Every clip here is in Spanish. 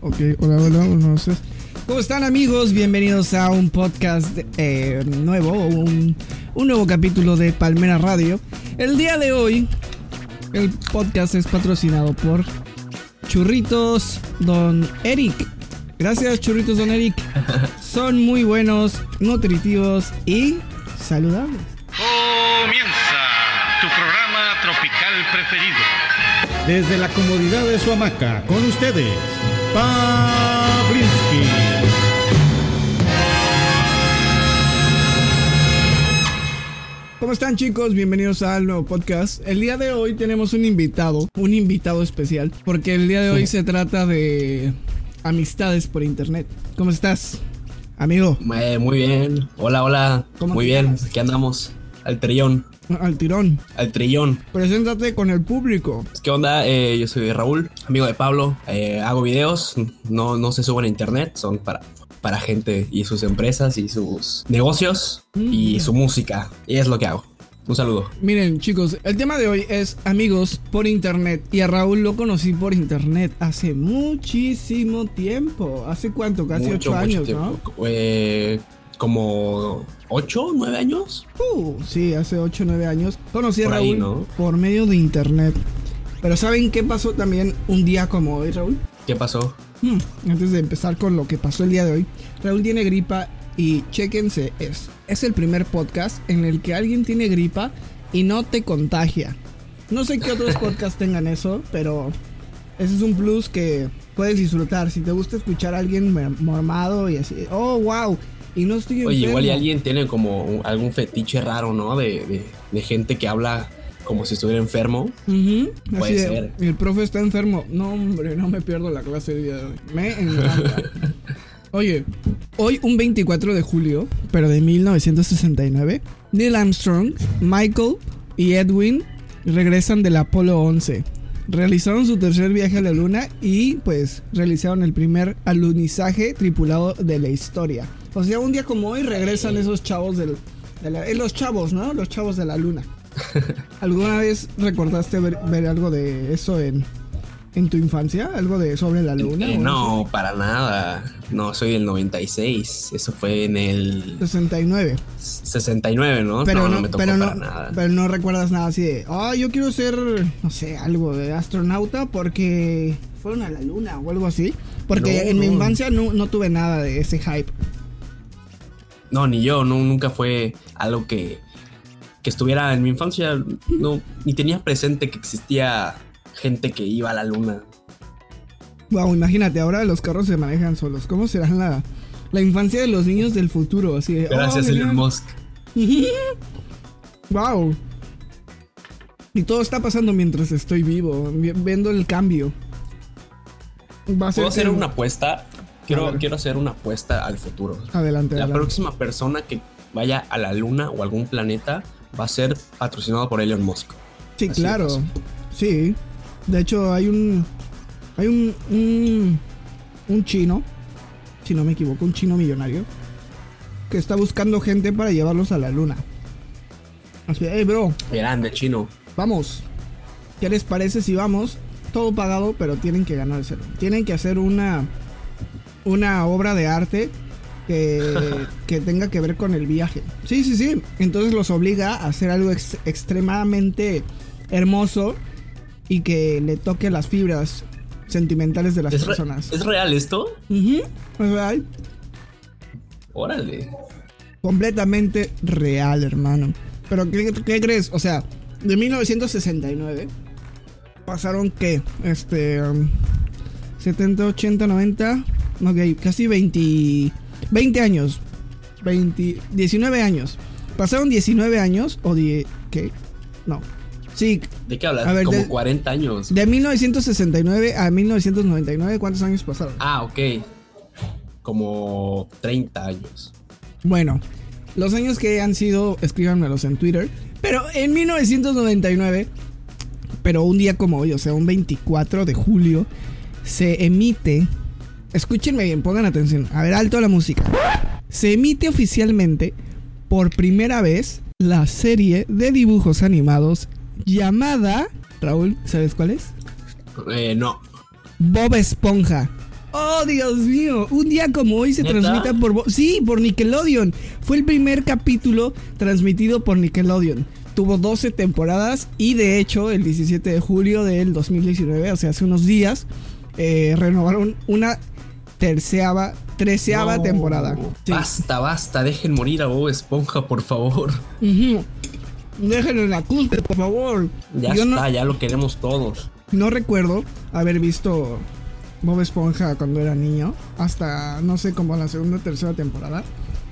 Ok, hola, hola, buenas noches. ¿Cómo están amigos? Bienvenidos a un podcast eh, nuevo, un, un nuevo capítulo de Palmera Radio. El día de hoy, el podcast es patrocinado por Churritos Don Eric. Gracias Churritos Don Eric. Son muy buenos, nutritivos y saludables. Comienza tu programa tropical preferido. Desde la comodidad de su hamaca, con ustedes, Pavlinsky. ¿Cómo están chicos? Bienvenidos al nuevo podcast. El día de hoy tenemos un invitado, un invitado especial, porque el día de hoy se trata de amistades por internet. ¿Cómo estás, amigo? Eh, muy bien. Hola, hola. ¿Cómo Muy bien. llamas? Aquí andamos. Al trillón. Al tirón. Al trillón. Preséntate con el público. ¿Qué onda? Eh, yo soy Raúl, amigo de Pablo. Eh, hago videos. No, no se suben a internet. Son para, para gente y sus empresas y sus negocios y Mm. su música. Y es lo que hago. Un saludo. Miren, chicos, el tema de hoy es amigos por internet. Y a Raúl lo conocí por internet hace muchísimo tiempo. ¿Hace cuánto? Casi Mucho, ocho mucho años, tiempo. Eh, como ocho, nueve años. Uh, sí, hace ocho, nueve años. Conocí a Por Raúl ahí, ¿no? por medio de internet. Pero ¿saben qué pasó también un día como hoy, Raúl? ¿Qué pasó? Hmm, antes de empezar con lo que pasó el día de hoy, Raúl tiene gripa y chéquense es Es el primer podcast en el que alguien tiene gripa y no te contagia. No sé qué otros podcasts tengan eso, pero ese es un plus que puedes disfrutar. Si te gusta escuchar a alguien mormado y así, oh, wow, y no estoy Oye, enfermo. igual y alguien tiene como algún fetiche raro, ¿no? De, de, de gente que habla como si estuviera enfermo. Puede de, ser. El profe está enfermo. No, hombre, no me pierdo la clase el día de hoy. Me encanta. Oye, hoy un 24 de julio, pero de 1969, Neil Armstrong, Michael y Edwin regresan del Apolo 11. Realizaron su tercer viaje a la luna y pues realizaron el primer alunizaje tripulado de la historia. O sea, un día como hoy regresan esos chavos del... De la- eh, los chavos, ¿no? Los chavos de la luna. ¿Alguna vez recordaste ver, ver algo de eso en, en tu infancia? ¿Algo de sobre la luna? Eh, no, para nada. No, soy del 96. Eso fue en el 69. 69, ¿no? Pero no, no, no me tocó pero, para nada. pero no recuerdas nada así de, ah, yo quiero ser, no sé, algo de astronauta porque fueron a la luna o algo así. Porque en mi infancia no, no tuve nada de ese hype. No, ni yo. No, nunca fue algo que, que estuviera en mi infancia. No, ni tenía presente que existía gente que iba a la luna. Wow, imagínate, ahora los carros se manejan solos. ¿Cómo será la, la infancia de los niños del futuro? Así de, Gracias, oh, Elon. Musk. Wow. Y todo está pasando mientras estoy vivo, vi- viendo el cambio. Va a ser ¿Puedo hacer una apuesta? Quiero, quiero hacer una apuesta al futuro. Adelante, La adelante. próxima persona que vaya a la luna o algún planeta va a ser patrocinado por Elon Musk. Sí, Así claro. Sí. De hecho, hay un. Hay un. Un, un chino. Si no me equivoco, un chino millonario. Que está buscando gente para llevarlos a la luna. Así, hey, bro, Grande, chino. vamos. ¿Qué les parece si vamos? Todo pagado, pero tienen que ganárselo. Tienen que hacer una. Una obra de arte que, que tenga que ver con el viaje. Sí, sí, sí. Entonces los obliga a hacer algo ex- extremadamente hermoso y que le toque las fibras sentimentales de las ¿Es, re- personas. ¿Es real esto? Ujú, es real. Órale. Completamente real, hermano. Pero ¿qué, qué crees? O sea, de 1969 pasaron qué? Este um, 70, 80, 90, ok, casi 20 20 años. 20 19 años. Pasaron 19 años o die, ¿qué? No. Sí, ¿De qué hablas? A ver, Como de- 40 años. de 1969 a 1999, ¿cuántos años pasaron? Ah, ok. Como 30 años. Bueno, los años que han sido, escríbanmelos en Twitter. Pero en 1999, pero un día como hoy, o sea, un 24 de julio, se emite. Escúchenme bien, pongan atención. A ver, alto la música. Se emite oficialmente por primera vez la serie de dibujos animados llamada. Raúl, ¿sabes cuál es? Eh, no. Bob Esponja. Oh, Dios mío. Un día como hoy se transmite por... Bo- Sí, por Nickelodeon. Fue el primer capítulo transmitido por Nickelodeon. Tuvo 12 temporadas y de hecho el 17 de julio del 2019, o sea, hace unos días, eh, renovaron una terceava, treceava No. temporada. Sí. Basta, basta, dejen morir a Bob Esponja, por favor. Déjenlo en la cumbre, por favor. Ya Yo no- está, ya lo queremos todos. No recuerdo haber visto Bob Esponja cuando era niño, hasta no sé, como la segunda o tercera temporada.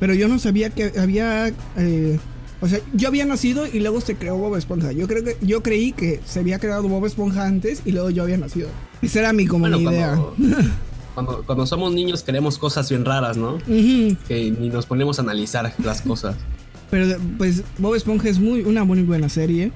Pero yo no sabía que había. eh, o sea, yo había nacido y luego se creó Bob Esponja. Yo creo que yo creí que se había creado Bob Esponja antes y luego yo había nacido. Esa era mi como Bueno, mi idea. cuando, somos niños queremos cosas bien raras, ¿no? Ujú. Que ni nos ponemos a analizar las cosas. Pero pues Bob Esponja es muy, una muy buena serie.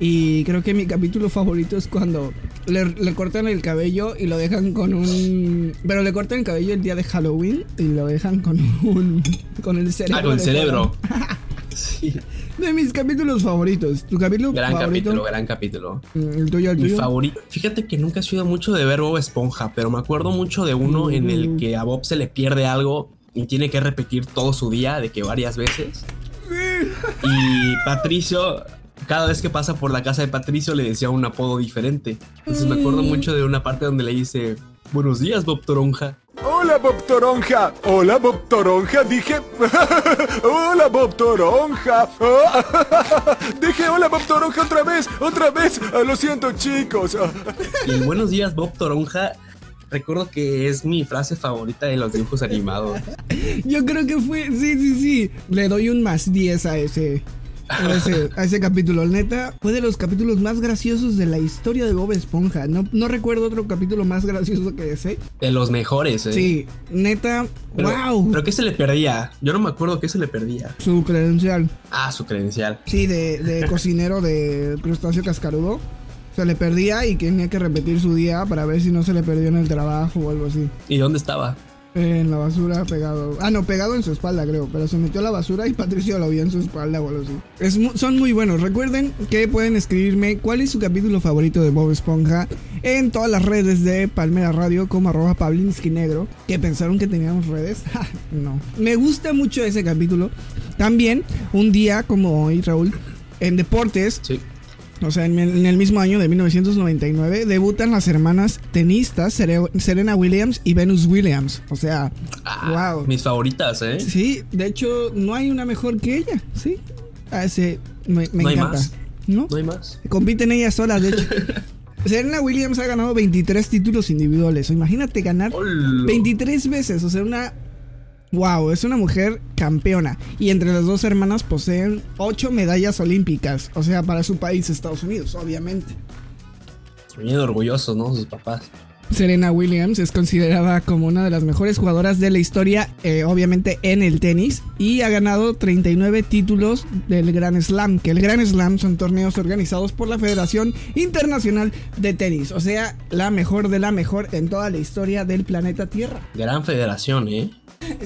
Y creo que mi capítulo favorito es cuando le, le cortan el cabello y lo dejan con un... Pero le cortan el cabello el día de Halloween y lo dejan con un... Con el cerebro. Ah, con el cerebro. Sí. De mis capítulos favoritos. ¿Tu capítulo Gran favorito? capítulo, gran capítulo. Mm, El tuyo, el Mi tuyo. favorito. Fíjate que nunca he sido mucho de ver Bob Esponja, pero me acuerdo mucho de uno en Mm. el que a Bob se le pierde algo y tiene que repetir todo su día, de que varias veces. Y Patricio, cada vez que pasa por la casa de Patricio, le decía un apodo diferente. Entonces me acuerdo mucho de una parte donde le dice: Buenos días, Bob Toronja. Hola Bob Toronja. Hola Bob Toronja. Dije. hola Bob Toronja. Dije hola Bob Toronja otra vez. Otra vez. Ah, lo siento chicos. Y Buenos días, Bob Toronja. Recuerdo que es mi frase favorita de los dibujos animados. Yo creo que fue... Sí, sí, sí. Le doy un más 10 a ese... A ese, a ese capítulo, neta, fue de los capítulos más graciosos de la historia de Bob Esponja. No, no recuerdo otro capítulo más gracioso que ese. De los mejores, ¿eh? Sí, neta, Pero, wow. ¿Pero qué se le perdía? Yo no me acuerdo qué se le perdía. Su credencial. Ah, su credencial. Sí, de, de cocinero de crustáceo cascarudo. Se le perdía y tenía que repetir su día para ver si no se le perdió en el trabajo o algo así. ¿Y dónde estaba? En la basura pegado. Ah, no, pegado en su espalda, creo. Pero se metió a la basura y Patricio lo vio en su espalda o algo así. Es son muy buenos. Recuerden que pueden escribirme cuál es su capítulo favorito de Bob Esponja en todas las redes de Palmera Radio como arroba Pablinsky Negro. Que pensaron que teníamos redes. Ja, no. Me gusta mucho ese capítulo. También, un día como hoy, Raúl, en deportes, Sí. O sea, en, en el mismo año de 1999, debutan las hermanas tenistas Sere- Serena Williams y Venus Williams. O sea, Ah, wow. Mis favoritas, ¿eh? Sí, de hecho, no hay una mejor que ella, ¿sí? Ah, sí, me, me ¿No hay encanta. más? ¿No? No hay más. Compiten ellas solas, de hecho. Serena Williams ha ganado 23 títulos individuales. Imagínate ganar Hola. 23 veces. O sea, una. Wow, es una mujer campeona. Y entre las dos hermanas poseen 8 medallas olímpicas. O sea, para su país, Estados Unidos, obviamente. Bien orgullosos, ¿no? Sus papás. Serena Williams es considerada como una de las mejores jugadoras de la historia, eh, obviamente en el tenis, y ha ganado 39 títulos del Grand Slam, que el Grand Slam son torneos organizados por la Federación Internacional de Tenis, o sea, la mejor de la mejor en toda la historia del planeta Tierra. Gran federación, ¿eh?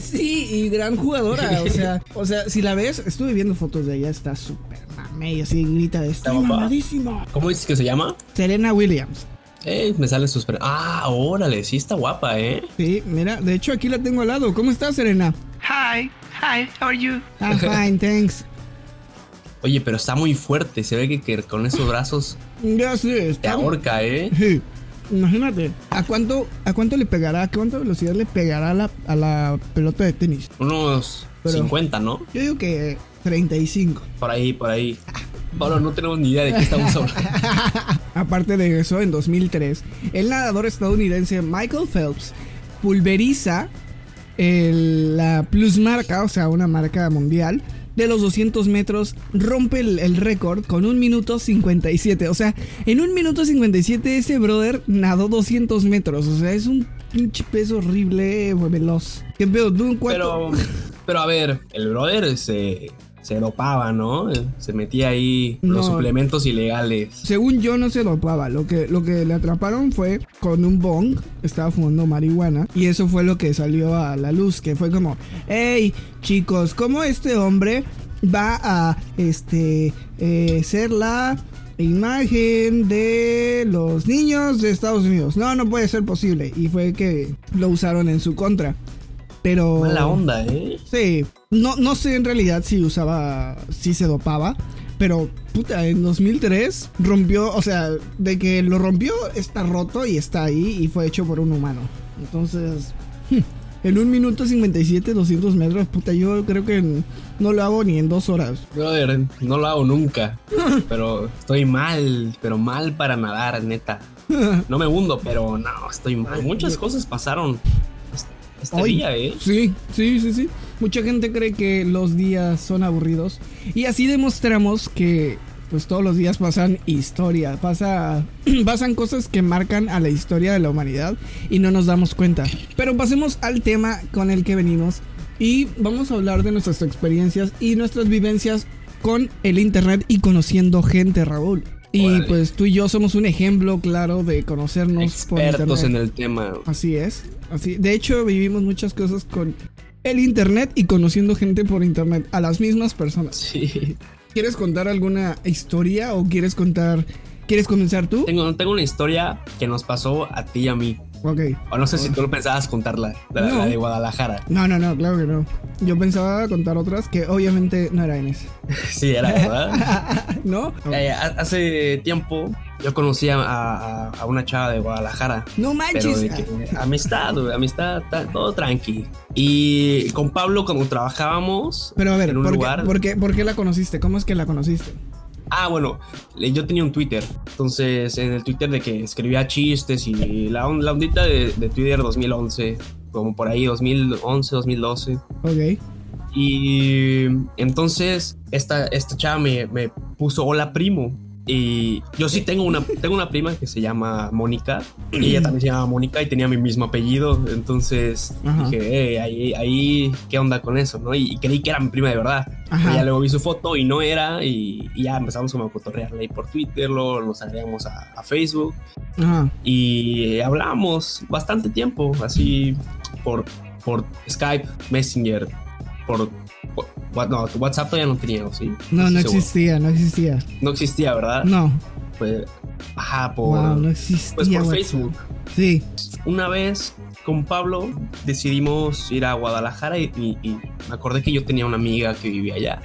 Sí, y gran jugadora, o sea, o sea, si la ves, estuve viendo fotos de ella, está súper mame, y así grita, está guapa. mamadísima. ¿Cómo dices que se llama? Serena Williams. Eh, me salen sus... pre- Ah, órale, sí está guapa, ¿eh? Sí, mira, de hecho aquí la tengo al lado. ¿Cómo estás, Serena? Hi, hi, how are you? I'm fine, thanks. Oye, pero está muy fuerte. Se ve que, que con esos brazos Ya sé, te está. ahorca, ¿eh? Sí. Imagínate, ¿a cuánto, ¿a cuánto le pegará? ¿A cuánta velocidad le pegará a la, a la pelota de tenis? Unos Pero- 50, ¿no? Yo digo que 35. Por ahí, por ahí. Bueno, no tenemos ni idea de qué estamos hablando. Aparte de eso, en 2003, el nadador estadounidense Michael Phelps pulveriza el- la plus marca, o sea, una marca mundial, de los 200 metros, rompe el, récord con un minuto 57. O sea, en un minuto 57 ese brother nadó 200 metros. O sea, es un pinche peso horrible, veloz. ¿Qué pedo? ¿Tú cuánto? Pero, pero a ver, el brother se, se dopaba, ¿no? Se metía ahí los suplementos ilegales. Según yo no se dopaba, lo que, lo que le atraparon fue con un bong, estaba fumando marihuana y eso fue lo que salió a la luz, que fue como, hey chicos, ¿cómo este hombre va a este eh, ser la imagen de los niños de Estados Unidos. No, no puede ser posible. Y fue que lo usaron en su contra. Pero... Mala onda, ¿eh? Sí, no, no sé en realidad si usaba, si se dopaba, pero puta, en 2003 rompió, o sea, de que lo rompió está roto y está ahí y fue hecho por un humano. Entonces, en un minuto 57, 200 metros, puta, yo creo que no lo hago ni en dos horas. Brother, no lo hago nunca. pero estoy mal, pero mal para nadar, neta. No me hundo, pero no, estoy mal. Muchas cosas pasaron este Hoy, día, ¿eh? Sí, sí, sí, sí. Mucha gente cree que los días son aburridos. Y así demostramos que pues todos los días pasan historia, pasa, pasan cosas que marcan a la historia de la humanidad y no nos damos cuenta. Pero pasemos al tema con el que venimos y vamos a hablar de nuestras experiencias y nuestras vivencias con el internet y conociendo gente, Raúl. Y Órale. pues tú y yo somos un ejemplo claro de conocernos por Expertos internet. en el tema. Así es. Así. De hecho, vivimos muchas cosas con el internet y conociendo gente por internet a las mismas personas. Sí. ¿Quieres contar alguna historia o quieres contar ¿Quieres comenzar tú? Tengo, tengo una historia que nos pasó a ti y a mí. Ok. O no sé si tú lo pensabas contarla, la, No. la de Guadalajara. No, no, no, claro que no. Yo pensaba contar otras que obviamente no era en ese. Sí, era, ¿verdad? ¿No? Eh, ha- hace tiempo yo conocí a, a- a una chava de Guadalajara. No manches. que, amistad, güey, amistad, ta- todo tranqui. Y con Pablo, cuando trabajábamos Pero a ver, en un ¿por qué, lugar. por, qué, por qué la conociste? ¿Cómo es que la conociste? Ah, bueno, yo tenía un Twitter. Entonces, en el Twitter de que escribía chistes y la, on- la ondita de, de Twitter 2011, como por ahí 2011, 2012. Ok. Y entonces esta, esta chava me, me puso hola primo. Y yo sí tengo una, tengo una prima que se llama Mónica. Y ella también se llama Mónica y tenía mi mismo apellido. Entonces Ajá. dije, "Eh, ahí, ahí, ¿qué onda con eso? ¿no? Y, y creí que era mi prima de verdad. Ajá. Pero ya luego vi su foto y no era. Y, y ya empezamos como a cotorrearle ahí por Twitter. Luego nos agregamos a, a Facebook. Ajá. Y hablamos bastante tiempo, así por, por Skype, Messenger, por... no, WhatsApp todavía no tenía, ¿o ¿sí? No, no existía, no existía. No existía, ¿verdad? No. Pues, ajá, por... Wow, no existía. pues por WhatsApp. Facebook. Sí. Una vez con Pablo decidimos ir a Guadalajara y, y- y me acordé que yo tenía una amiga que vivía allá.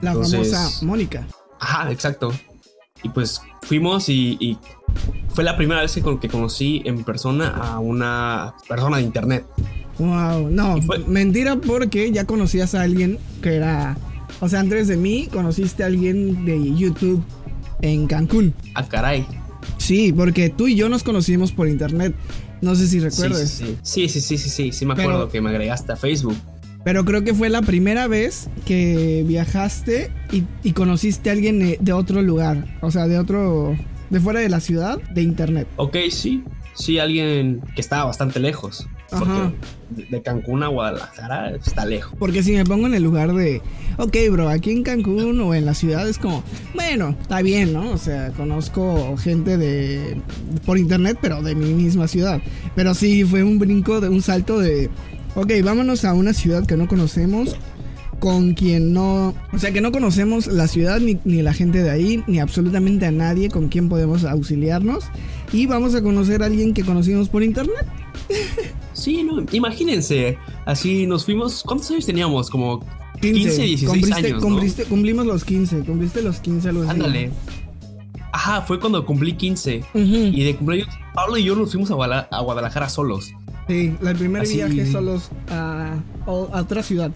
La Entonces- famosa Mónica. Ajá, exacto. Y pues fuimos y, y fue la primera vez que, con- que conocí en persona a una persona de internet. Wow, no, mentira porque ya conocías a alguien que era, o sea, antes de mí conociste a alguien de YouTube en Cancún. Ah, caray. Sí, porque tú y yo nos conocimos por internet. No sé si recuerdas, sí, sí, sí, sí, sí, sí, sí me Pero- acuerdo que me agregaste a Facebook. pero creo que fue la primera vez que viajaste y, y conociste a alguien de otro lugar, o sea, de otro, de fuera de la ciudad, de internet. Ok, sí, sí, alguien que estaba bastante lejos. Ajá. Porque de- de Cancún a Guadalajara está lejos. Porque si me pongo en el lugar de, ok, bro, aquí en Cancún o en la ciudad es como, bueno, está bien, ¿no? O sea, conozco gente de por internet, pero de mi misma ciudad. Pero sí fue un brinco de un salto de, ok, vámonos a una ciudad que no conocemos, con quien no, o sea, que no conocemos la ciudad ni, ni la gente de ahí, ni absolutamente a nadie con quien podemos auxiliarnos. Y vamos a conocer a alguien que conocimos por internet. Sí, no, imagínense, así nos fuimos, ¿cuántos años teníamos? Como 15, 16 Cumpliste- años, ¿no? cumpliste- Cumplimos los 15, cumpliste los 15 algo así. Ándale. Ajá, fue cuando cumplí 15. Ujú. Y de cumpleaños, Pablo y yo nos fuimos a, a Guadalajara solos. Sí, el primer Así- viaje solos a, a otra ciudad.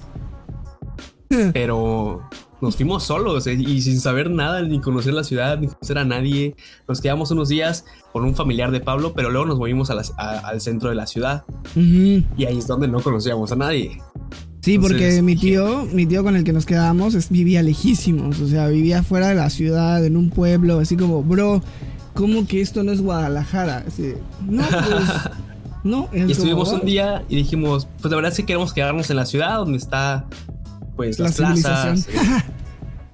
Pero nos fuimos solos eh, y sin saber nada, ni conocer la ciudad, ni conocer a nadie. Nos quedamos unos días con un familiar de Pablo, pero luego nos movimos a la- a- al centro de la ciudad. Y ahí es donde no conocíamos a nadie. Sí, porque mi tío, mi tío con el que nos quedamos es- vivía lejísimos, o sea, vivía fuera de la ciudad, en un pueblo, así como, bro, ¿cómo que esto no es Guadalajara? Así, no, pues, no. es Y estuvimos un día y dijimos, pues la verdad es que queremos quedarnos en la ciudad donde está, pues, La las plazas,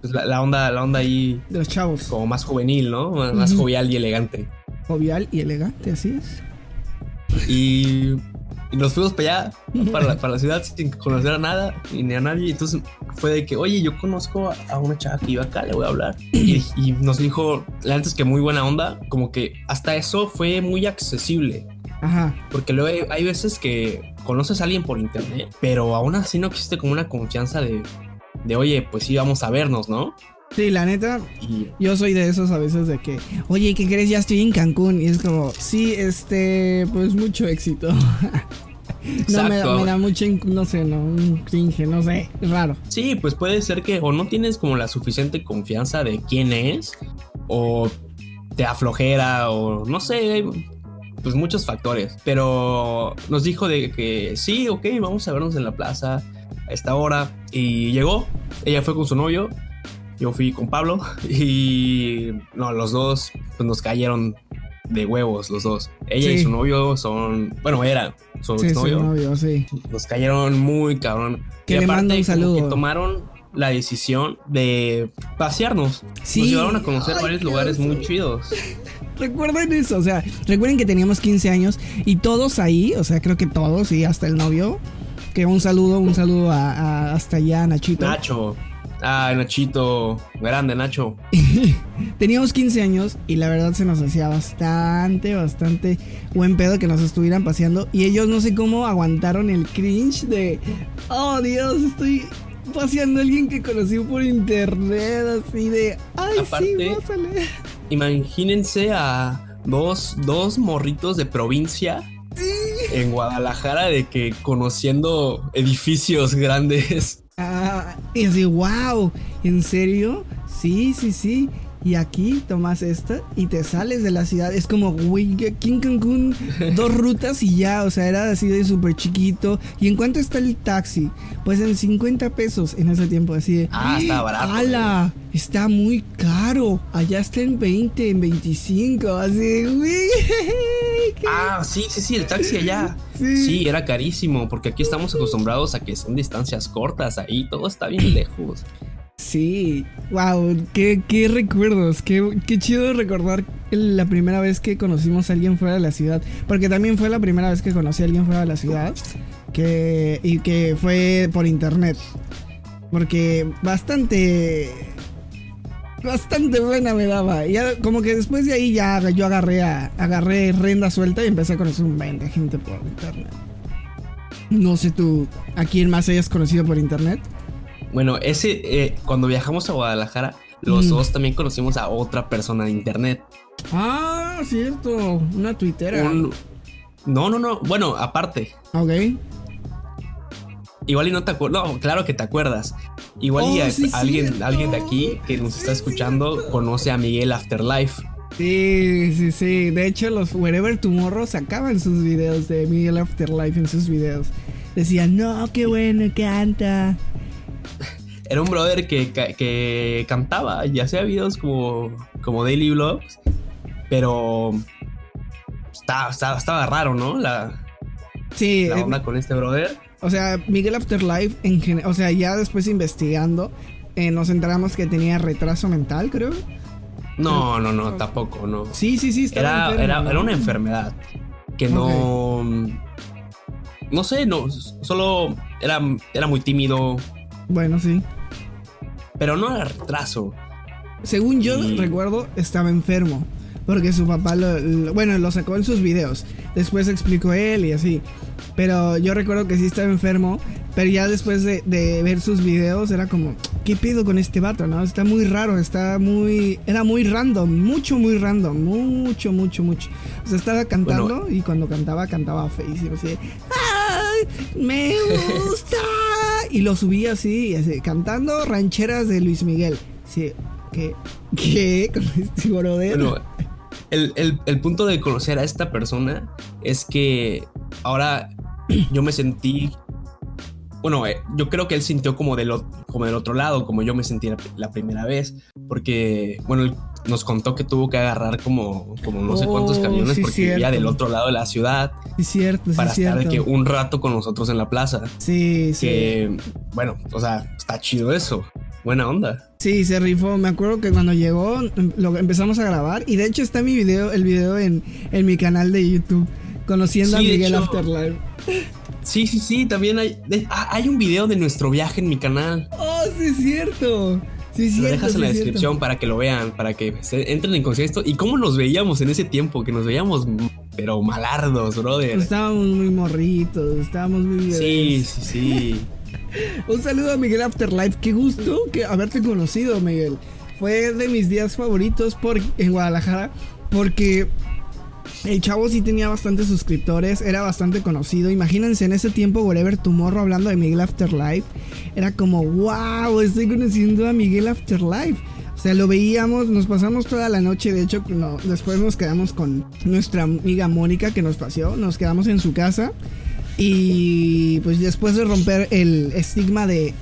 pues, la, la onda, la onda ahí De los chavos. como más juvenil, ¿no? Más, jovial y elegante. Jovial y elegante, así es. Y Y nos fuimos para allá, para la, para la ciudad, sin conocer a nada y ni a nadie. Entonces fue de que, oye, yo conozco a, a una chava que iba acá, le voy a hablar. Y, y nos dijo, la antes que muy buena onda, como que hasta eso fue muy accesible. Ajá. Porque luego hay, hay veces que conoces a alguien por internet, pero aún así no existe como una confianza de, de oye, pues sí, vamos a vernos, ¿no? Sí, la neta, Y yo soy de esos a veces de que, oye, ¿qué crees? Ya estoy en Cancún. Y es como, sí, este, pues mucho éxito. no me da, me da mucho, no sé, no, un cringe, no sé, es raro. Sí, pues puede ser que o no tienes como la suficiente confianza de quién es, o te aflojera, o no sé, pues muchos factores. Pero nos dijo de que sí, ok, vamos a vernos en la plaza a esta hora. Y llegó, ella fue con su novio, yo fui con Pablo, y no, los dos pues, nos cayeron de huevos, los dos. Ella y su novio son, bueno, era su Sí, exnovio sí, novio, sí. nos cayeron muy cabrón. Que y le aparte, mando un como saludo. que tomaron la decisión de pasearnos. Sí. Nos llevaron a conocer Ay, varios lugares muy chidos. Recuerden eso, o sea, recuerden que teníamos 15 años y todos ahí, o sea, creo que todos y hasta el novio. Que un saludo, un saludo a, a- hasta allá, Nachito. Nacho. Ah, Nachito. Grande, Nacho. Teníamos 15 años y la verdad se nos hacía bastante, bastante buen pedo que nos estuvieran paseando. Y ellos no sé cómo aguantaron el cringe de, oh Dios, estoy paseando a alguien que conocí por internet, así de, ay, Aparte- sí, pásale. Imagínense a dos, dos morritos de provincia. En Guadalajara, de que conociendo edificios grandes. Ah, y así, wow, ¿en serio? Sí, sí, sí. Y aquí tomas esta y te sales de la ciudad. Es como, güey, aquí en Cancún, dos rutas y ya. O sea, era así de súper chiquito. ¿Y en cuánto está el taxi? Pues en 50 pesos en ese tiempo. Así de, Ah, estaba barato, ¡Hala! Está muy caro. Allá está en 20, en 25. Así, güey. Ah, sí, sí, sí, el taxi allá. Sí. Sí. era carísimo, porque aquí estamos acostumbrados a que son distancias cortas, ahí todo está bien lejos. Sí, wow, qué, qué recuerdos, qué, qué chido recordar la primera vez que conocimos a alguien fuera de la ciudad, porque también fue la primera vez que conocí a alguien fuera de la ciudad, que, y que fue por internet, porque bastante, bastante buena me daba, ya, como que después de ahí ya yo agarré, a, agarré renda suelta y empecé a conocer un buen de gente por internet. No sé tú, ¿a quién más hayas conocido por internet? Bueno, ese, eh, cuando viajamos a Guadalajara, los Mm. dos también conocimos a otra persona de internet. Ah, cierto. Una tuitera. Un- No, no, no. Bueno, aparte, Ok. igual y no te acuerdas. No, claro que te acuerdas. Igual y Oh, a- sí, alguien, cierto. alguien de aquí que nos está escuchando conoce a Miguel Afterlife. Sí, sí, sí. De hecho, los Wherever Tomorrow sacaban sus videos de Miguel Afterlife en sus videos. Decían, no, qué bueno canta. Era un brother que, que cantaba y hacía videos como, como daily vlogs, pero estaba, estaba, estaba raro, ¿no? La, Sí, la eh, onda con este brother. o sea, Miguel Afterlife, en o sea, ya después investigando, eh, nos enteramos que tenía retraso mental, creo. No, no, no, tampoco, no. Sí, sí, sí, estaba Era, enfermo, era, ¿no? era una enfermedad que no. No sé, no, solo era, era muy tímido, Bueno, sí. pero no era retraso. Según yo Y- recuerdo, estaba enfermo. Porque su papá lo, lo- Bueno, lo sacó en sus videos. Después explicó él y así. Pero yo recuerdo que sí estaba enfermo. Pero ya después de, de ver sus videos era como... ¿Qué pedo con este vato, no? Está muy raro, está muy... Era muy random, mucho, muy random. Mucho, mucho, mucho. O sea, estaba cantando y cuando cantaba, cantaba feísimo. Así ¡Ay! ¡Me gusta! y lo subía así, así, cantando rancheras de Luis Miguel. Sí, ¿qué? ¿Qué? Con este brother. El, el- el punto de conocer a esta persona es que ahora yo me sentí. Bueno, eh, yo creo que él sintió como del, como del otro lado, como yo me sentí la, la primera vez. Porque, bueno, él nos contó que tuvo que agarrar como, como no sé cuántos Oh, camiones sí, porque vivía cierto. del otro lado de la ciudad Sí, cierto, sí, para estar de cierto. que un rato con nosotros en la plaza. Sí, sí. Que, bueno, o sea, está chido eso. Buena onda. Sí, se rifó. Me acuerdo que cuando llegó, lo empezamos a grabar. Y de hecho está mi video, el video en, en mi canal de YouTube. Conociendo Sí, a de Miguel hecho- Afterlife. Sí, sí, sí, también hay, de- ah, hay un video de nuestro viaje en mi canal. Oh, sí es cierto. Sí Lo cierto. dejas sí en la cierto. descripción para que lo vean, para que se entren en conciencia. ¿Y cómo nos veíamos en ese tiempo? Que nos veíamos, mm, pero malardos, brother. Estábamos muy morritos, estábamos muy bebés. Sí, sí, sí. Un saludo a Miguel Afterlife. Qué gusto que haberte conocido, Miguel. Fue de mis días favoritos por, en Guadalajara porque el chavo sí tenía bastantes suscriptores, era bastante conocido. Imagínense en ese tiempo Wherever Tomorrow hablando de Miguel Afterlife. Era como, wow, estoy conociendo a Miguel Afterlife. O sea, lo veíamos, nos pasamos toda la noche. De hecho, después nos quedamos con nuestra amiga Mónica que nos paseó. Nos quedamos en su casa. Y pues después de romper el estigma de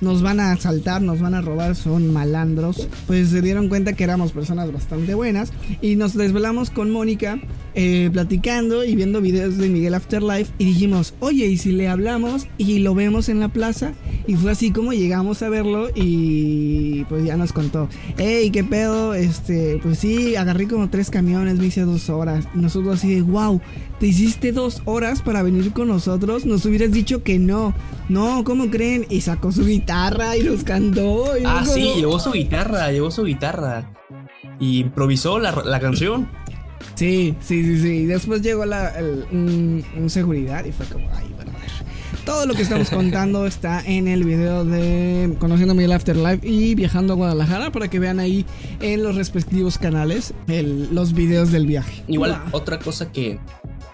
nos van a asaltar, nos van a robar, son malandros, pues se dieron cuenta que éramos personas bastante buenas y nos desvelamos con Mónica eh, platicando y viendo videos de Miguel Afterlife y dijimos, oye, ¿y si le hablamos y lo vemos en la plaza? Y fue así como llegamos a verlo y pues ya nos contó, hey, ¿qué pedo? Este, pues sí, agarré como tres camiones, me hice dos horas. Y nosotros así de, wow, te hiciste dos horas para venir con nosotros, nos hubieras dicho que no. No, ¿cómo creen? Y sacó su guitarra y nos cantó. y Ah, sí, llevó su guitarra, llevó su guitarra. Y improvisó la, la canción. Sí, sí, sí, sí. Después llegó la, el- un, un seguridad y fue como, ay, brother. Todo lo que estamos contando está en el video de Conociendo Miguel Afterlife y Viajando a Guadalajara para que vean ahí en los respectivos canales el- los videos del viaje. Igual, otra cosa que,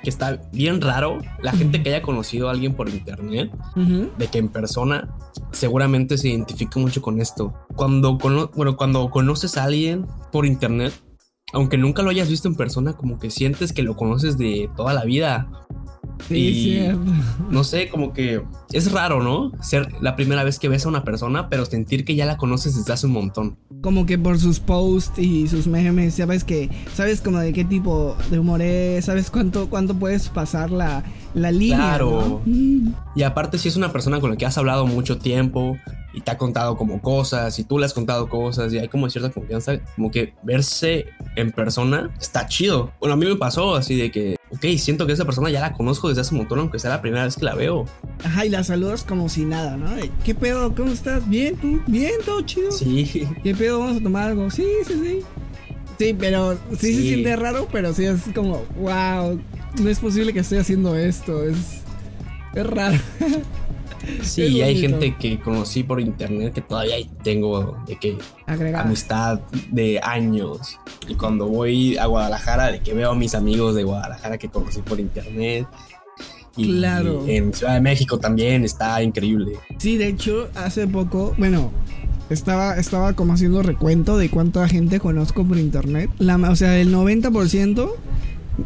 que está bien raro, la gente que haya conocido a alguien por internet, de que en persona, seguramente se identifica mucho con esto. Cuando, cono- bueno, cuando conoces a alguien por internet, aunque nunca lo hayas visto en persona, como que sientes que lo conoces de toda la vida. Sí, Y- cierto. No sé, como que es raro, ¿no? Ser la primera vez que ves a una persona, pero sentir que ya la conoces desde hace un montón. Como que por sus posts y sus memes, sabes que, sabes como de qué tipo de humor es, sabes cuánto, cuánto puedes pasar la, la línea. Claro. ¿no? Mm. Y aparte, si es una persona con la que has hablado mucho tiempo y te ha contado como cosas y tú le has contado cosas y hay como cierta confianza, como que verse en persona está chido. Bueno, a mí me pasó así de que, ok, siento que esa persona ya la conozco desde hace un montón, aunque sea la primera vez que la veo. Ajá, y la saludas como si nada, ¿no? ¿Qué pedo? ¿Cómo estás? ¿Bien? ¿Tú? ¿Bien? ¿Todo chido? Sí, ¿Qué pedo? ¿Vamos a tomar algo? Sí, sí, sí. Sí, pero sí, se siente raro, pero sí es como, wow, no es posible que esté haciendo esto, es, es raro. sí, hay gente que conocí por internet que todavía tengo de que Agregada. amistad de años. Y cuando voy a Guadalajara, de que veo a mis amigos de Guadalajara que conocí por internet. Y Claro. en Ciudad de México también está increíble. Sí, de hecho, hace poco, bueno, estaba, estaba como haciendo recuento de cuánta gente conozco por internet. La, o sea, el 90%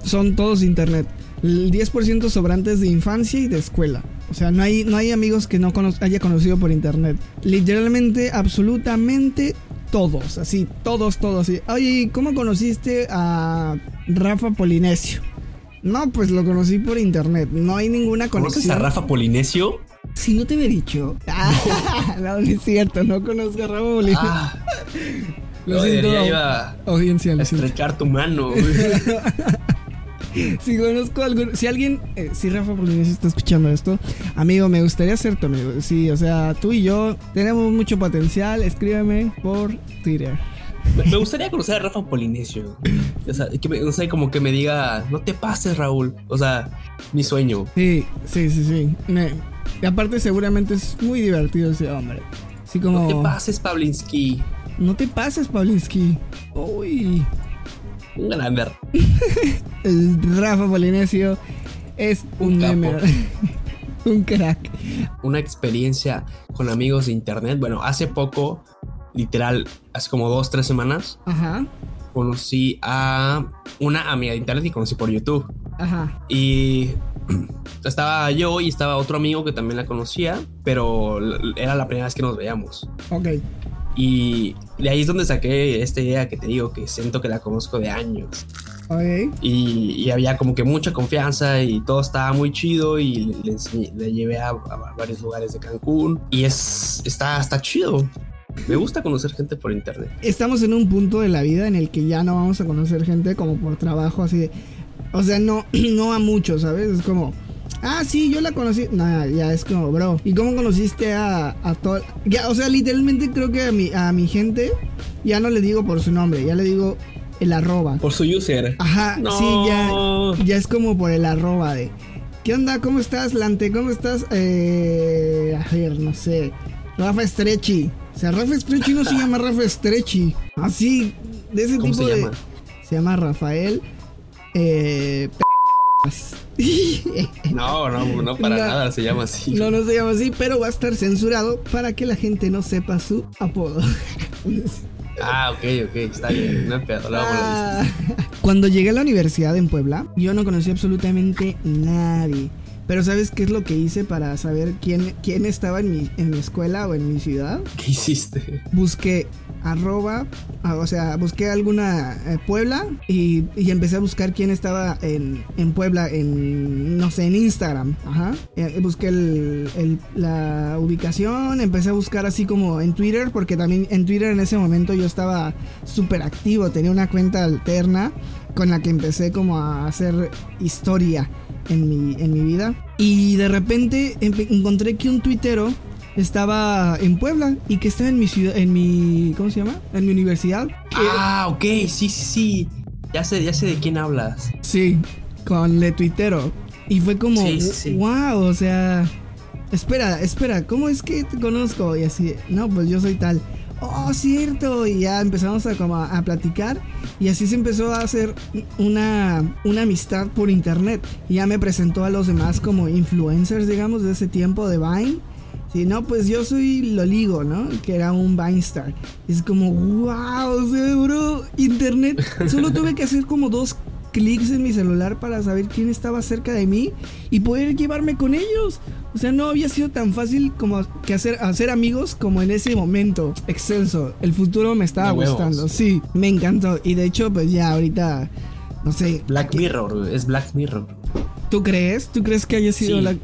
son todos internet. El 10% sobrantes de infancia y de escuela. O sea, no hay, no hay amigos que no cono- haya conocido por internet. Literalmente, absolutamente todos. Así, todos, todos. Así. Oye, ¿y ¿cómo conociste a Rafa Polinesio? No, pues lo conocí por internet. No hay ninguna conexión. ¿Conoces a Rafa Polinesio? Si no te hubiera dicho. Ah, no, no es cierto, no conozco a Ramón Bolívar. Ah, lo siento, diría, iba a audiencia. Lo siento. estrechar tu mano. Si conozco a algún. Si alguien. eh, si Rafa Polinesio está escuchando esto, amigo, me gustaría ser tu amigo. Sí, o sea, tú y yo tenemos mucho potencial. Escríbeme por Twitter. Me- gustaría conocer a Rafa Polinesio. O sea, que me- no sé, como que me diga, no te pases, Raúl. O sea, mi sueño. Sí, sí, sí, sí. Me- y aparte, seguramente es muy divertido ese hombre. Así como. No te pases, Pavlinsky. No te pases, Paulinski. Uy. Un. El Rafa Polinesio es un, Un meme. un crack. Una experiencia con amigos de internet. Bueno, hace poco, literal, hace como dos, tres semanas, Ajá. conocí a una amiga de internet y conocí por YouTube. Ajá. Y estaba yo y estaba otro amigo que también la conocía, pero era la primera vez que nos veíamos. Ok. Y de ahí es donde saqué esta idea que te digo, que siento que la conozco de años. Ok. Y, y había como que mucha confianza y todo estaba muy chido y le, le enseñé- le llevé a, a varios lugares de Cancún. Y es, está, está chido. Me gusta conocer gente por internet. Estamos en un punto de la vida en el que ya no vamos a conocer gente como por trabajo, así de. O sea, no, no a muchos, ¿sabes? Es como, ah, sí, yo la conocí. Nah, ya es como, bro. ¿Y cómo conociste a, a todo? Ya, o sea, literalmente creo que a mi, a mi gente ya no le digo por su nombre, ya le digo el arroba. Por su user. Ajá, No. sí, ya, ya es como por el arroba de. ¿Qué onda? ¿Cómo estás, Lante? ¿Cómo estás? Eh, a ver, no sé. Rafa Stretchy. O sea, Rafa Stretchy no se llama Rafa Stretchy. Así, de ese ¿Cómo tipo se de. llama? Se llama Rafael. Eh. No, no, no para No. nada se llama así. no, no se llama así, pero va a estar censurado para que la gente no sepa su apodo. Ah, ok, ok, está bien. No pedo, lo Ah. Cuando llegué a la universidad en Puebla, yo no conocí absolutamente nadie. Pero ¿sabes qué es lo que hice para saber quién, quién estaba en mi, en mi escuela o en mi ciudad? ¿Qué hiciste? Busqué arroba, ah, o sea, busqué alguna eh, Puebla y, y empecé a buscar quién estaba en, en Puebla, en, no sé, en Instagram. Ajá. Eh, busqué el- el- la ubicación, empecé a buscar así como en Twitter, porque también en Twitter en ese momento yo estaba súper activo, tenía una cuenta alterna con la que empecé como a hacer historia en mi, en mi vida. Y de repente encontré que un tuitero estaba en Puebla y que estaba en mi ciudad, en mi, ¿cómo se llama? En mi universidad. Ah, ok, sí, sí, sí. Ya sé, ya sé de quién hablas. Sí, con le tuitero. Y fue como, sí, sí. wow, o sea, espera, espera, ¿cómo es que te conozco? Y así, no, pues yo soy tal. Oh, cierto. Y ya empezamos a, como a, platicar. Y así se empezó a hacer una, una amistad por internet. Y ya me presentó a los demás como influencers, digamos, de ese tiempo de Vine. Sí, no, pues yo soy Loligo, ¿no? Que era un Vine Star. Es como, wow, bro, internet. Solo tuve que hacer como dos clics en mi celular para saber quién estaba cerca de mí y poder llevarme con ellos. O sea, no había sido tan fácil como que hacer, hacer amigos como en ese momento. Excelso. El futuro me estaba De huevos. gustando. Sí, me encantó. Y de hecho, pues ya ahorita, no sé. Black Mirror, es Black Mirror. ¿Tú crees? ¿Tú crees que haya sido Sí. la...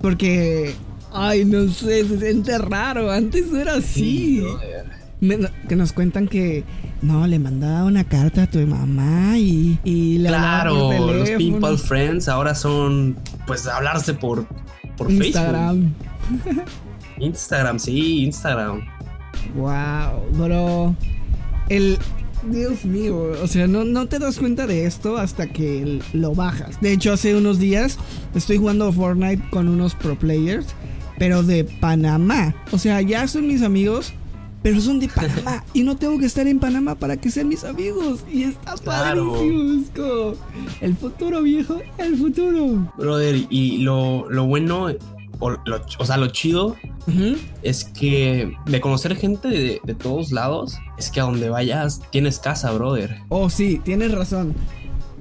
Porque... Ay, no sé, se siente raro. Antes no era así. que nos cuentan que no, le mandaba una carta a tu mamá y, y le hablaba por Claro, los. Pimple Friends ahora son, pues, hablarse por, por Facebook. Instagram. Instagram, sí, Instagram. Wow, bro. El. Dios mío, o sea, no, no te das cuenta de esto hasta que lo bajas. De hecho, hace unos días estoy jugando Fortnite con unos pro players, pero de Panamá. O sea, ya son mis amigos, pero son de Panamá. y no tengo que estar en Panamá para que sean mis amigos. Y está Claro. padrísimo. El futuro, viejo, el futuro. Brother, y lo, lo bueno, o, lo- o sea, lo chido es que de conocer gente de, de todos lados, es que a donde vayas tienes casa, brother. Oh, sí, tienes razón.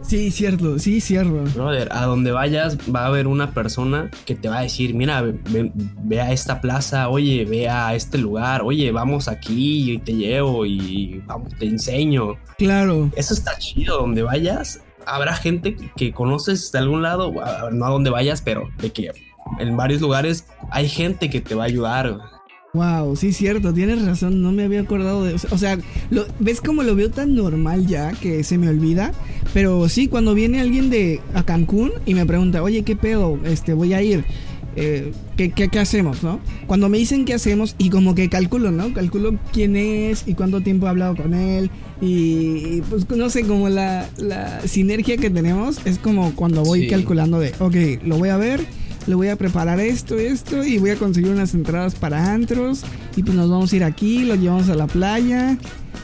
Sí, cierto, sí, cierto. Brother, a donde vayas va a haber una persona que te va a decir, mira, ve, ve- a esta plaza, oye, ve a este lugar, oye, vamos aquí y te llevo y vamos, te enseño. Claro. Eso está chido, donde vayas, habrá gente que, conoces de algún lado, no a donde vayas, pero de que en varios lugares hay gente que te va a ayudar. Wow, sí, cierto, tienes razón, no me había acordado de. O sea, lo- ¿ves cómo lo veo tan normal ya que se me olvida? Pero sí, cuando viene alguien de a Cancún y me pregunta, oye, ¿qué pedo? Este, voy a ir. Eh, ¿qué, qué, qué hacemos, no? Cuando me dicen qué hacemos y como que calculo, ¿no? Calculo quién es y cuánto tiempo he hablado con él y, y, pues no sé, como la, la sinergia que tenemos es como cuando voy Sí. calculando de, ok, lo voy a ver, le voy a preparar esto, esto y voy a conseguir unas entradas para antros y pues nos vamos a ir aquí, lo llevamos a la playa.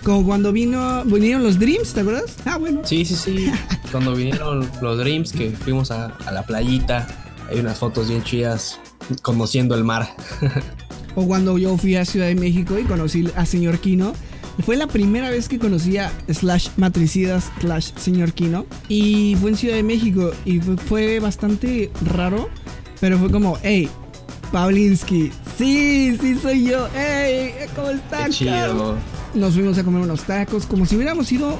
Como cuando vino, vinieron los Dreams, ¿te acuerdas? Ah, bueno. Sí, sí, sí. Cuando vinieron los Dreams, que fuimos a, a la playita, hay unas fotos bien chidas conociendo el mar. O cuando yo fui a Ciudad de México y conocí a Señor Kino. Fue la primera vez que conocí a Slash Matricidas Slash Señor Kino. Y fue en Ciudad de México. Y fue bastante raro. Pero fue como, hey, Pavlinsky. Sí, sí soy yo. Hey, ¿cómo Qué estás? chido. Nos fuimos a comer unos tacos. Como si hubiéramos sido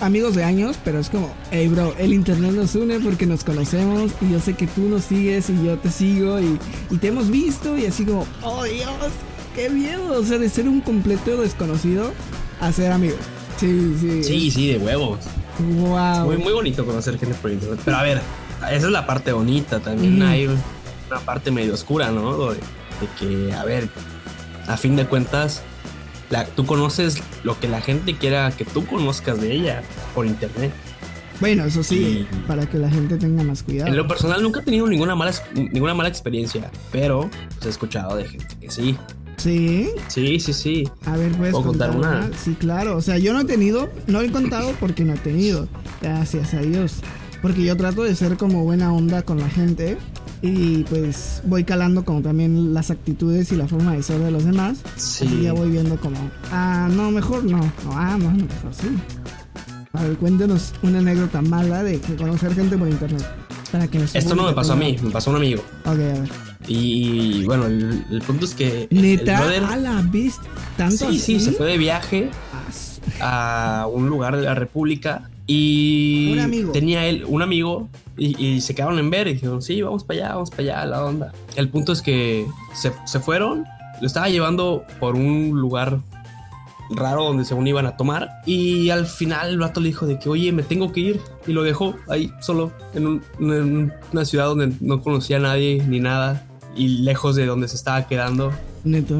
amigos de años. Pero es como, hey, bro, el internet nos une porque nos conocemos. Y yo sé que tú nos sigues y yo te sigo. Y, y te hemos visto. Y así como, oh Dios, qué miedo. O sea, de ser un completo desconocido a ser amigos. Sí, sí. Sí, sí, de huevos. Wow. Muy, muy bonito conocer gente por internet. Pero a ver, esa es la parte bonita. También hay una parte medio oscura, ¿no? De, de que, a ver, a fin de cuentas, la- tú conoces lo que la gente quiera que tú conozcas de ella por internet. Bueno, eso sí, Y- para que la gente tenga más cuidado. En lo personal nunca he tenido ninguna mala, ninguna mala experiencia, pero pues, he escuchado de gente que sí. Sí, Sí, sí, sí. a ver, puedes ¿Puedo contar una? Sí, claro. O sea, yo no he tenido, no he contado porque no he tenido. Gracias a Dios. Porque yo trato de ser como buena onda con la gente. Y pues voy calando como también las actitudes y la forma de ser de los demás. Sí. Y ya voy viendo como, ah, no, mejor no. No, ah, no, no, mejor sí. A ver, cuéntenos una anécdota mala de que conocer gente por internet. Para que Esto no me pasó a mí, me pasó a un amigo. Ok, a ver. Y, bueno, el, el punto es que. Neta, brother- a la vista. ¿Tanto Sí, sí, así? se fue de viaje Ah, a un lugar de la República y Un amigo. tenía él un amigo y, y se quedaron en ver y dijeron, sí, vamos para allá, vamos para allá, la onda. El punto es que se, se fueron, lo estaba llevando por un lugar raro donde según iban a tomar y al final el vato le dijo de que, oye, me tengo que ir y lo dejó ahí solo en, un- en una ciudad donde no conocía a nadie ni nada y lejos de donde se estaba quedando. Neta.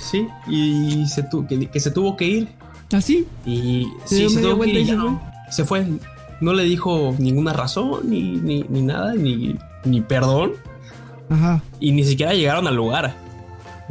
Sí, y se tu- que, que se tuvo que ir ¿Así? y Se sí, dio se, vuelta y y ya se no. Se fue. No le dijo ninguna razón, ni, ni, ni nada, ni, ni perdón. Ajá. Y ni siquiera llegaron al lugar.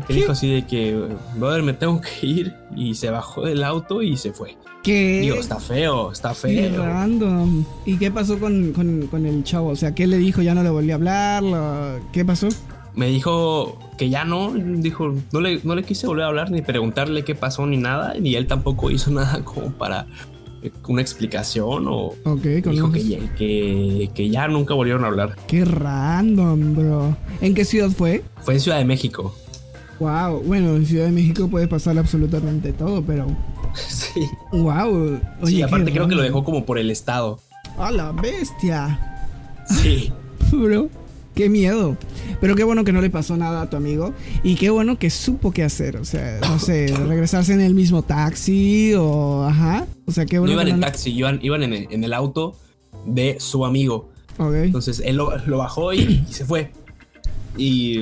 Que dijo así de que, brother, me tengo que ir. Y se bajó del auto y se fue. ¿Qué? Digo, está feo, está Qué feo. random. ¿Y qué pasó con, con- con el chavo? O sea, ¿qué le dijo? ¿Ya no le volvió a hablar? ¿Lo- ¿Qué pasó? Me dijo que ya no. Dijo, no le, no le quise volver a hablar ni preguntarle qué pasó ni nada. Ni él tampoco hizo nada como para eh, una explicación o Ok, con dijo que, que, que ya nunca volvieron a hablar. Qué random, bro. ¿En qué ciudad fue? Fue en Ciudad de México. Wow. Bueno, en Ciudad de México puede pasar absolutamente todo, pero. Sí. Wow. Oye, sí, aparte creo que lo dejó como por el estado. ¡A la bestia! Sí. Bro, qué miedo. Pero qué bueno que no le pasó nada a tu amigo. Y qué bueno que supo qué hacer. O sea, no sé, regresarse en el mismo taxi o. Ajá. O sea, qué No bueno iban que en no- taxi, iban, iban en, el, en el auto de su amigo. Ok. Entonces él lo, lo bajó y, y se fue. Y,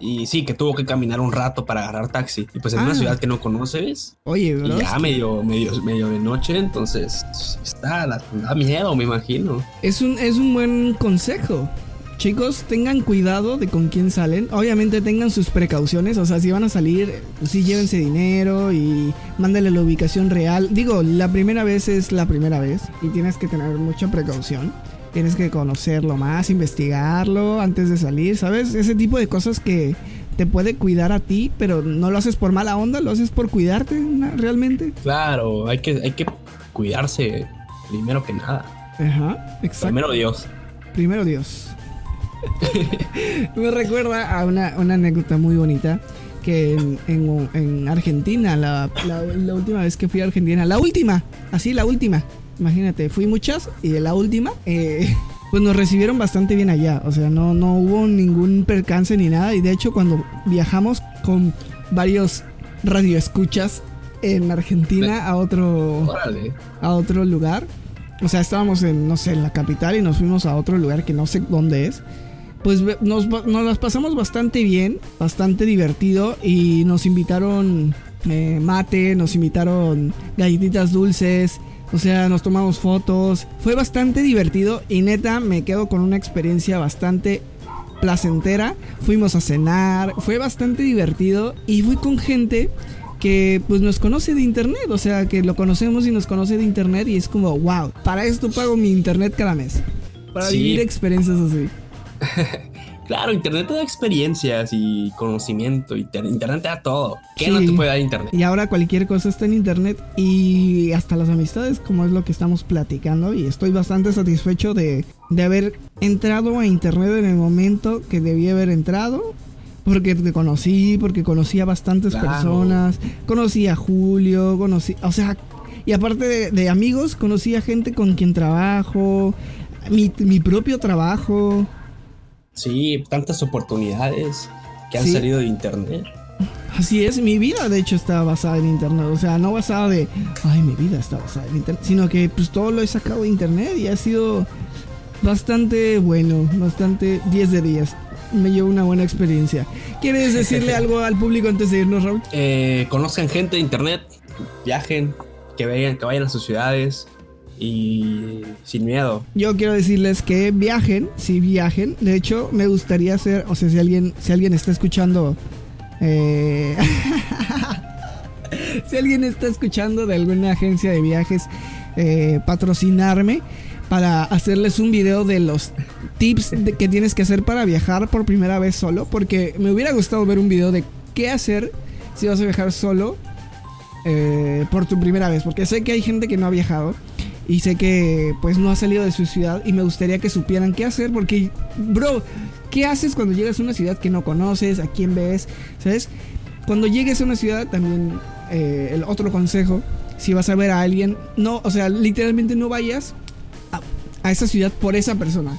y sí, que tuvo que caminar un rato para agarrar taxi. Y pues en Ah. una ciudad que no conoces. Oye, Y bro. ya medio, medio, medio de noche, entonces está, da, da miedo, me imagino. Es un, es un buen consejo. Chicos, tengan cuidado de con quién salen. Obviamente tengan sus precauciones. O sea, si van a salir, pues sí llévense dinero y mándale la ubicación real. Digo, la primera vez es la primera vez y tienes que tener mucha precaución. Tienes que conocerlo más, investigarlo antes de salir, ¿sabes? Ese tipo de cosas que te puede cuidar a ti, pero no lo haces por mala onda, lo haces por cuidarte realmente. Claro, hay que, hay que cuidarse primero que nada. Ajá, exacto. Primero Dios. Primero Dios. Me recuerda a una, una anécdota muy bonita que en, en- en Argentina, la, la- la última vez que fui a Argentina, la última, así la última, imagínate, fui muchas y de la última, eh, pues nos recibieron bastante bien allá, o sea, no, no hubo ningún percance ni nada y de hecho cuando viajamos con varios radioescuchas en Argentina a otro Órale. a otro lugar. O sea, estábamos en, no sé, en la capital y nos fuimos a otro lugar que no sé dónde es. Pues nos, nos las pasamos bastante bien, bastante divertido y nos invitaron eh, mate, nos invitaron galletitas dulces, o sea, nos tomamos fotos. Fue bastante divertido y neta me quedo con una experiencia bastante placentera. Fuimos a cenar, fue bastante divertido y fui con gente que pues nos conoce de internet, o sea, que lo conocemos y nos conoce de internet y es como, wow, para esto pago mi internet cada mes. Para Sí. vivir experiencias así. Claro, internet te da experiencias y conocimiento. Inter- Internet te da todo. ¿Qué no te puede dar internet? Y ahora cualquier cosa está en internet y hasta las amistades, como es lo que estamos platicando. Y estoy bastante satisfecho de, de haber entrado a internet en el momento que debí haber entrado. Porque te conocí, porque conocí a bastantes Claro. personas. Conocí a Julio, conocí, o sea, y aparte de, de amigos, conocí a gente con quien trabajo, mi, mi propio trabajo. Sí, tantas oportunidades que han Sí. salido de internet. Así es, mi vida de hecho está basada en internet. O sea, no basada de, ay, mi vida está basada en internet, sino que pues todo lo he sacado de internet y ha sido bastante bueno, bastante 10 de 10. Me llevo una buena experiencia. ¿Quieres decirle algo al público antes de irnos, Raúl? Eh, conozcan gente de internet, viajen, que vayan, que vayan a sus ciudades y sin miedo. Yo quiero decirles que viajen, sí viajen. De hecho, me gustaría hacer, o sea, si alguien, si alguien está escuchando, eh, si alguien está escuchando de alguna agencia de viajes, eh, patrocinarme para hacerles un video de los tips que tienes que hacer para viajar por primera vez solo, porque me hubiera gustado ver un video de qué hacer si vas a viajar solo eh, por tu primera vez, porque sé que hay gente que no ha viajado y sé que pues no ha salido de su ciudad y me gustaría que supieran qué hacer, porque bro, ¿qué haces cuando llegas a una ciudad que no conoces? ¿A quién ves? ¿Sabes? Cuando llegues a una ciudad también eh, el otro consejo, si vas a ver a alguien, no, o sea, literalmente no vayas a, a esa ciudad por esa persona.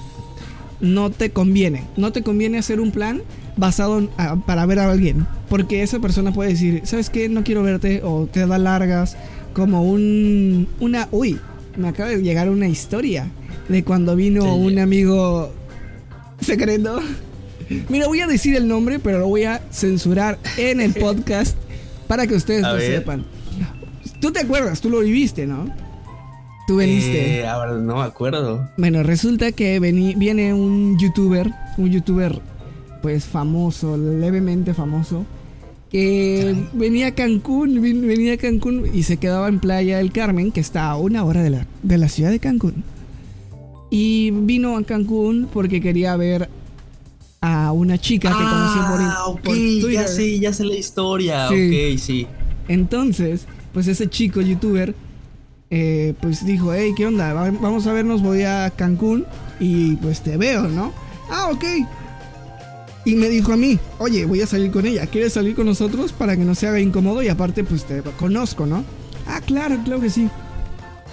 No te conviene, no te conviene hacer un plan basado a- para ver a alguien, porque esa persona puede decir, ¿sabes qué? No quiero verte o te da largas, como un una uy, me acaba de llegar una historia de cuando vino Sí. un amigo secreto. Mira, voy a decir el nombre, pero lo voy a censurar en el podcast para que ustedes A lo ver. sepan. Tú te acuerdas, tú lo viviste, ¿no? Tú veniste. Eh, ahora no me acuerdo. Bueno, resulta que vení- viene un youtuber, un youtuber pues famoso, levemente famoso, que venía a Cancún, venía a Cancún y se quedaba en Playa del Carmen, que está a una hora de la, de la ciudad de Cancún. Y vino a Cancún porque quería ver a una chica que conoció por, Ah, ok, por Twitter. ya sé, ya sé la historia. Sí. Ok, sí. Entonces, pues ese chico youtuber, eh, pues dijo, hey, ¿qué onda? Va- Vamos a vernos, voy a Cancún y pues te veo, ¿no? Ah, ok. Y me dijo a mí, oye, voy a salir con ella, ¿quieres salir con nosotros para que no se haga incómodo? Y aparte, pues te conozco, ¿no? Ah, claro, claro que sí.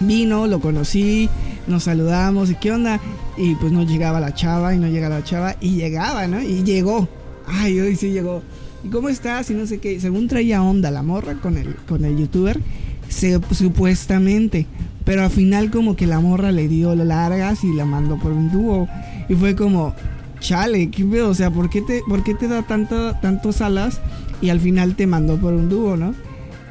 Vino, lo conocí, nos saludamos y qué onda. Y pues no llegaba la chava y no llegaba la chava y llegaba, ¿no? Y llegó. Ay, hoy sí llegó. ¿Y cómo estás? Y no sé qué. Según traía onda la morra con el, con el youtuber, supuestamente. Pero al final como que la morra le dio largas y la mandó por un dúo. Y fue como, chale, ¿qué pedo? O sea, ¿por qué te, por qué te da tanta, tantos alas y al final te mandó por un dúo, no?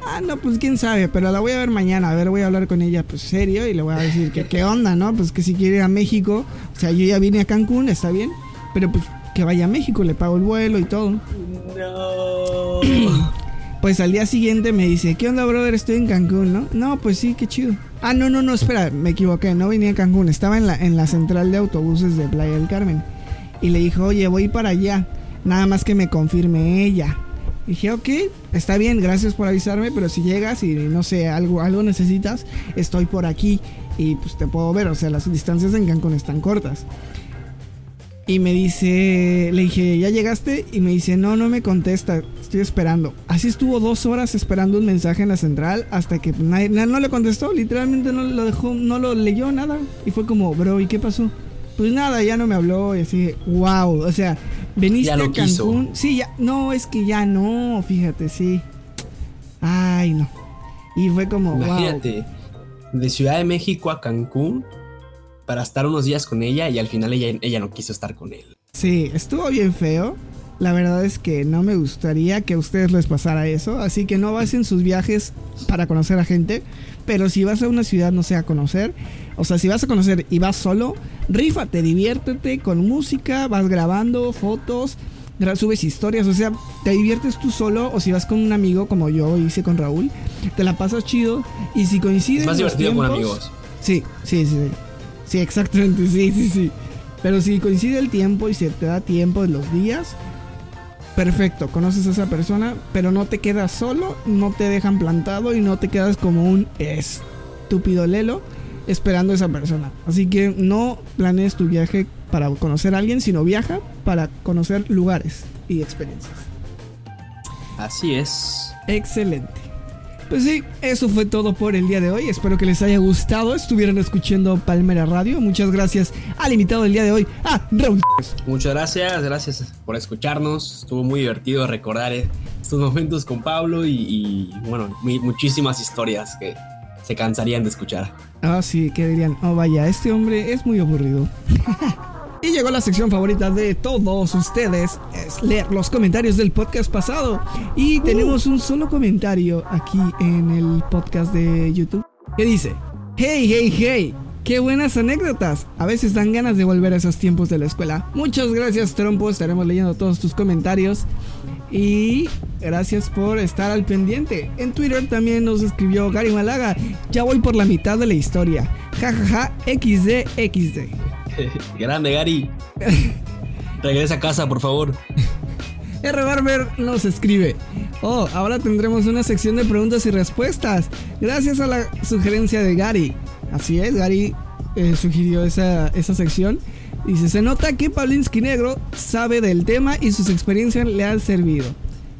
Ah, no, pues quién sabe, pero la voy a ver mañana. A ver, voy a hablar con ella, pues serio, y le voy a decir que qué onda, ¿no? Pues que si quiere ir a México, o sea, yo ya vine a Cancún, está bien, pero pues que vaya a México, le pago el vuelo y todo. No. Pues al día siguiente me dice, ¿qué onda, brother? Estoy en Cancún, ¿no? No, pues sí, qué chido. Ah, no, no, no, espera, me equivoqué, no venía a Cancún, estaba en la, en la central de autobuses de Playa del Carmen. Y le dijo, oye, voy para allá, nada más que me confirme ella. Dije, ok, está bien, gracias por avisarme, pero si llegas y no sé, algo, algo necesitas, estoy por aquí y pues te puedo ver, o sea, las distancias en Cancún están cortas. Y me dice, le dije, ¿ya llegaste? Y me dice, no, no me contesta, estoy esperando. Así estuvo dos horas esperando un mensaje en la central hasta que nadie, na- no le contestó, literalmente no lo dejó, no lo leyó nada. Y fue como, bro, ¿y qué pasó? Pues nada, ya no me habló y así, wow, o sea, veniste Ya no a Cancún. quiso. Sí, ya, no, es que ya no, fíjate, sí. Ay, no. Y fue como, wow. Imagínate, de Ciudad de México a Cancún para estar unos días con ella y al final ella, ella no quiso estar con él. Sí, estuvo bien feo. La verdad es que no me gustaría que a ustedes les pasara eso. Así que no vas en sus viajes para conocer a gente. Pero si vas a una ciudad, no sé, a conocer. O sea, si vas a conocer y vas solo, rífate, diviértete con música, vas grabando fotos, subes historias. O sea, te diviertes tú solo. O si vas con un amigo, como yo hice con Raúl, te la pasas chido. Y si coinciden Es más divertido con amigos. Sí, sí, sí. Sí, exactamente, sí, sí, sí. Pero si coincide el tiempo y se te da tiempo de los días, perfecto, conoces a esa persona, pero no te quedas solo, no te dejan plantado y no te quedas como un estúpido lelo esperando a esa persona. Así que no planees tu viaje para conocer a alguien, sino viaja para conocer lugares y experiencias. Así es. Excelente. Pues sí, eso fue todo por el día de hoy. Espero que les haya gustado. Estuvieron escuchando Palmera Radio. Muchas gracias al invitado del día de hoy, a Raúl. Muchas gracias, gracias por escucharnos. Estuvo muy divertido recordar eh, estos momentos con Pablo y, y, bueno, muy- muchísimas historias que se cansarían de escuchar. Ah, sí, que dirían, oh vaya, este hombre es muy aburrido. y llegó la sección favorita de todos ustedes, es leer los comentarios del podcast pasado. Y tenemos un solo comentario aquí en el podcast de YouTube que dice, hey, hey, hey. Qué buenas anécdotas. A veces dan ganas de volver a esos tiempos de la escuela. Muchas gracias, Trompo. Estaremos leyendo todos tus comentarios. Y gracias por estar al pendiente. En Twitter también nos escribió Gary Malaga. Ya voy por la mitad de la historia. Ja ja ja, XD, XD. Grande, Gary. Regresa a casa, por favor. R. Barber nos escribe. Oh, ahora tendremos una sección de preguntas y respuestas. Gracias a la sugerencia de Gary. Así es, Gary eh, sugirió esa, esa sección. Dice, se nota que Pavlinsky Negro sabe del tema y sus experiencias le han servido.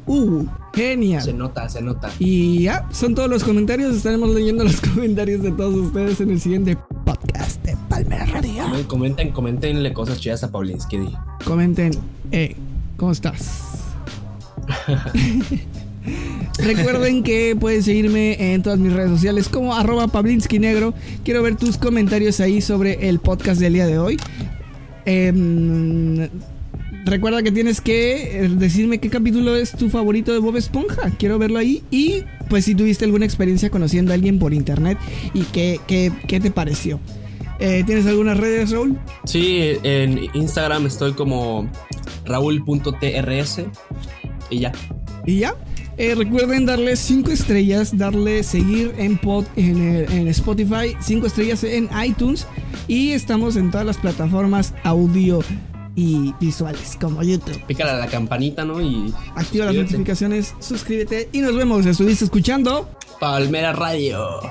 Uh, genial. Se nota, se nota. Y ya, son todos los comentarios. Estaremos leyendo los comentarios de todos ustedes en el siguiente Radio. Comenten, comentenle cosas chidas a Paulinsky. di. Comenten, eh, ¿cómo estás? Recuerden que pueden seguirme en todas mis redes sociales como arroba Negro. Quiero ver tus comentarios ahí sobre el podcast del día de hoy. Em, recuerda que tienes que eh, decirme qué capítulo es tu favorito de Bob Esponja. Quiero verlo ahí. Y pues si tuviste alguna experiencia conociendo a alguien por internet y qué, qué, qué te pareció. Eh, ¿Tienes algunas redes, Raúl? Sí, en Instagram estoy como raúl.trs y ya. Y ya. Eh, recuerden darle 5 estrellas, darle seguir en, pod, en, en Spotify, 5 estrellas en iTunes y estamos en todas las plataformas audio y visuales como YouTube. Pícale a la campanita, ¿no? Y Activa las notificaciones, suscríbete y nos vemos. Estuviste escuchando. Palmera Radio.